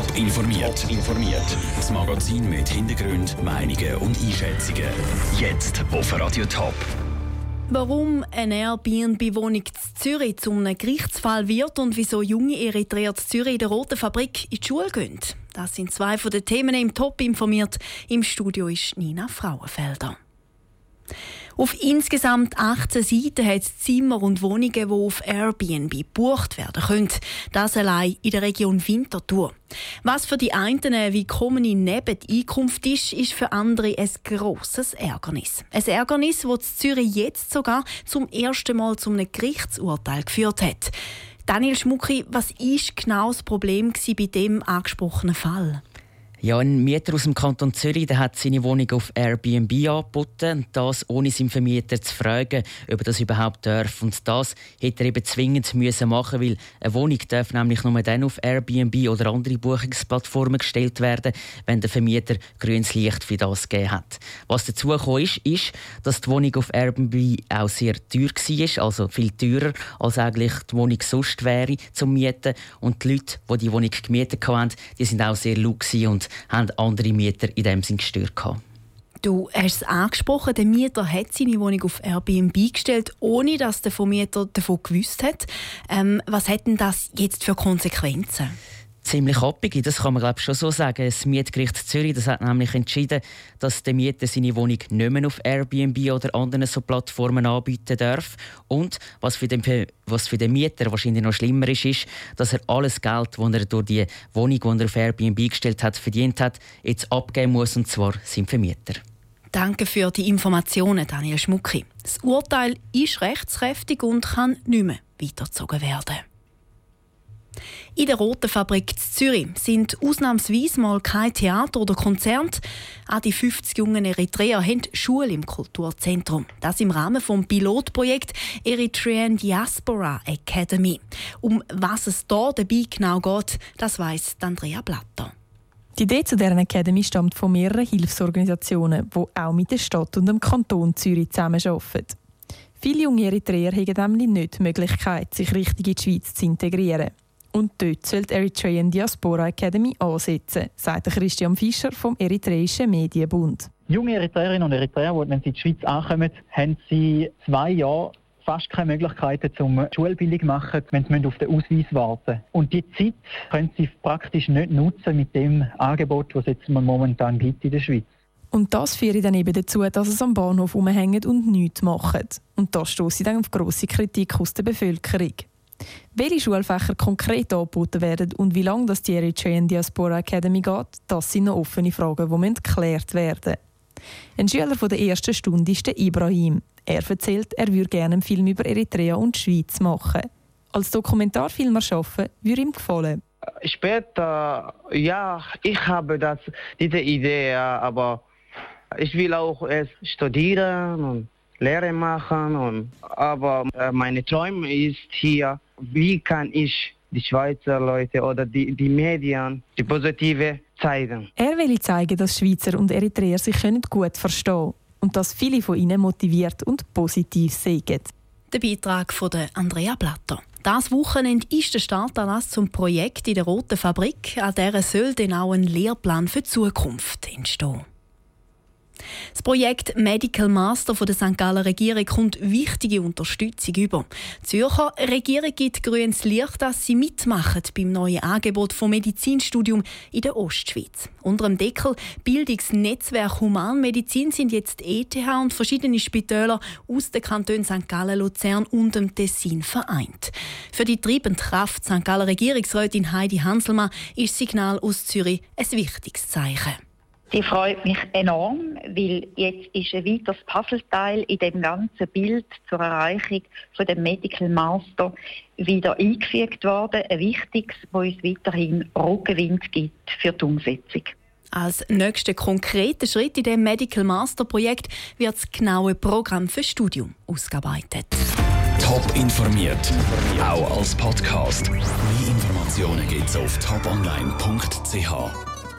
Top informiert. informiert. Das Magazin mit Hintergrund, Meinungen und Einschätzungen. Jetzt auf Radio Top. Warum eine Airbnb-Wohnung in Zürich zu einem Gerichtsfall wird und wieso junge Eritreer in Zürich in der Roten Fabrik in die Schule gehen. Das sind zwei von den Themen im Top informiert. Im Studio ist Nina Frauenfelder. Auf insgesamt 18 Seiten hat es Zimmer und Wohnungen, die auf Airbnb gebucht werden können. Das allein in der Region Winterthur. Was für die einen eine willkommene Nebeneinkunft ist, ist für andere ein grosses Ärgernis. Ein Ärgernis, das Zürich jetzt sogar zum ersten Mal zu einem Gerichtsurteil geführt hat. Daniel Schmucki, was war genau das Problem bei dem angesprochenen Fall? Ja, ein Mieter aus dem Kanton Zürich der hat seine Wohnung auf Airbnb angeboten. Das ohne seinen Vermieter zu fragen, ob er das überhaupt darf. Und das hätte er eben zwingend müssen machen weil eine Wohnung darf nämlich nur dann auf Airbnb oder andere Buchungsplattformen gestellt werden, wenn der Vermieter grünes Licht für das gegeben hat. Was dazu gekommen ist, ist, dass die Wohnung auf Airbnb auch sehr teuer war, also viel teurer als eigentlich die Wohnung sonst wäre zum Mieten. Und die Leute, die die Wohnung gemietet haben, die sind auch sehr laut und haben andere Mieter in dem Sinn gestört. Du hast es angesprochen, der Mieter hat seine Wohnung auf Airbnb gestellt, ohne dass der Vermieter davon gewusst hat. Ähm, was hat denn das jetzt für Konsequenzen? Ziemlich abgegeben, das kann man glaube schon so sagen. Das Mietgericht Zürich das hat nämlich entschieden, dass der Mieter seine Wohnung nicht mehr auf Airbnb oder anderen so Plattformen anbieten darf. Und was für, den, was für den Mieter wahrscheinlich noch schlimmer ist, ist, dass er alles Geld, das er durch die Wohnung, die er auf Airbnb gestellt hat, verdient hat, jetzt abgeben muss, und zwar seinem Vermieter. Danke für die Informationen, Daniel Schmucki. Das Urteil ist rechtskräftig und kann nicht mehr weitergezogen werden. In der Roten Fabrik Zürich sind ausnahmsweise mal kein Theater oder Konzert. Auch die 50 jungen Eritreer haben Schule im Kulturzentrum. Das im Rahmen des Pilotprojekts Eritrean Diaspora Academy. Um was es hier dabei genau geht, das weiss Andrea Blatter. Die Idee zu deren Academy stammt von mehreren Hilfsorganisationen, die auch mit der Stadt und dem Kanton Zürich zusammenarbeiten. Viele junge Eritreer haben nämlich nicht die Möglichkeit, sich richtig in die Schweiz zu integrieren. Und dort soll die Eritrean Diaspora Academy ansetzen, sagt Christian Fischer vom Eritreischen Medienbund. Junge Eritreerinnen und Eritreer, die, wenn sie in die Schweiz ankommen, haben sie zwei Jahre fast keine Möglichkeiten zum Schulbildung machen, wenn sie auf den Ausweis warten Und die Zeit können sie praktisch nicht nutzen mit dem Angebot, das es jetzt momentan gibt in der Schweiz. Und das führt dann eben dazu, dass es am Bahnhof rumhängen und nichts machen. Und das stößt dann auf grosse Kritik aus der Bevölkerung. Welche Schulfächer konkret angeboten werden und wie lange das die Eritrean Diaspora Academy geht, das sind noch offene Fragen, die geklärt werden Ein Schüler von der ersten Stunde ist der Ibrahim. Er erzählt, er würde gerne einen Film über Eritrea und die Schweiz machen. Als Dokumentarfilmer arbeiten würde ihm gefallen. Später, ja, ich habe das, diese Idee, aber ich will auch erst studieren Lehre machen. Und, aber äh, meine Träume ist hier, wie kann ich die Schweizer Leute oder die, die Medien die positive zeigen. Er will zeigen, dass Schweizer und Eritreer sich gut verstehen können und dass viele von ihnen motiviert und positiv sind. Der Beitrag von Andrea Blatter. Das Wochenende ist der Startanlass zum Projekt in der Roten Fabrik, an der soll dann auch ein Lehrplan für die Zukunft entstehen. Das Projekt Medical Master von der St. Galler Regierung kommt wichtige Unterstützung über. Die Zürcher Regierung gibt grünes Licht, dass sie mitmachen beim neuen Angebot vom Medizinstudium in der Ostschweiz. Unter dem Deckel Bildungsnetzwerk Humanmedizin sind jetzt ETH und verschiedene Spitäler aus den Kantonen St. Gallen, Luzern und dem Tessin vereint. Für die treibende Kraft St. Galler Regierungsrätin Heidi Hanselmann ist Signal aus Zürich ein wichtiges Zeichen. Die freut mich enorm, weil jetzt ist ein weiteres Puzzleteil in dem ganzen Bild zur Erreichung von dem Medical Master wieder eingefügt worden. Ein wichtiges, das uns weiterhin Rückenwind gibt für die Umsetzung. Als nächster konkreter Schritt in dem Medical Master Projekt wird das genaue Programm für Studium ausgearbeitet. Top informiert, auch als Podcast. Mehr Informationen gibt es auf toponline.ch.